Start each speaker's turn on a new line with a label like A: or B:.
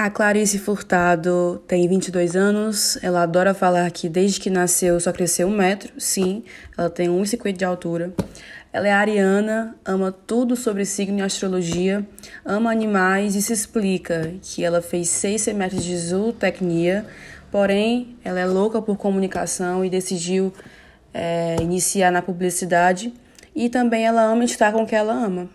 A: A Clarice Furtado tem 22 anos, ela adora falar que desde que nasceu só cresceu um metro, sim, ela tem 1,50 de altura. Ela é ariana, ama tudo sobre signo e astrologia, ama animais e se explica que ela fez seis semestres de zootecnia, porém ela é louca por comunicação e decidiu é, iniciar na publicidade e também ela ama estar com o que ela ama.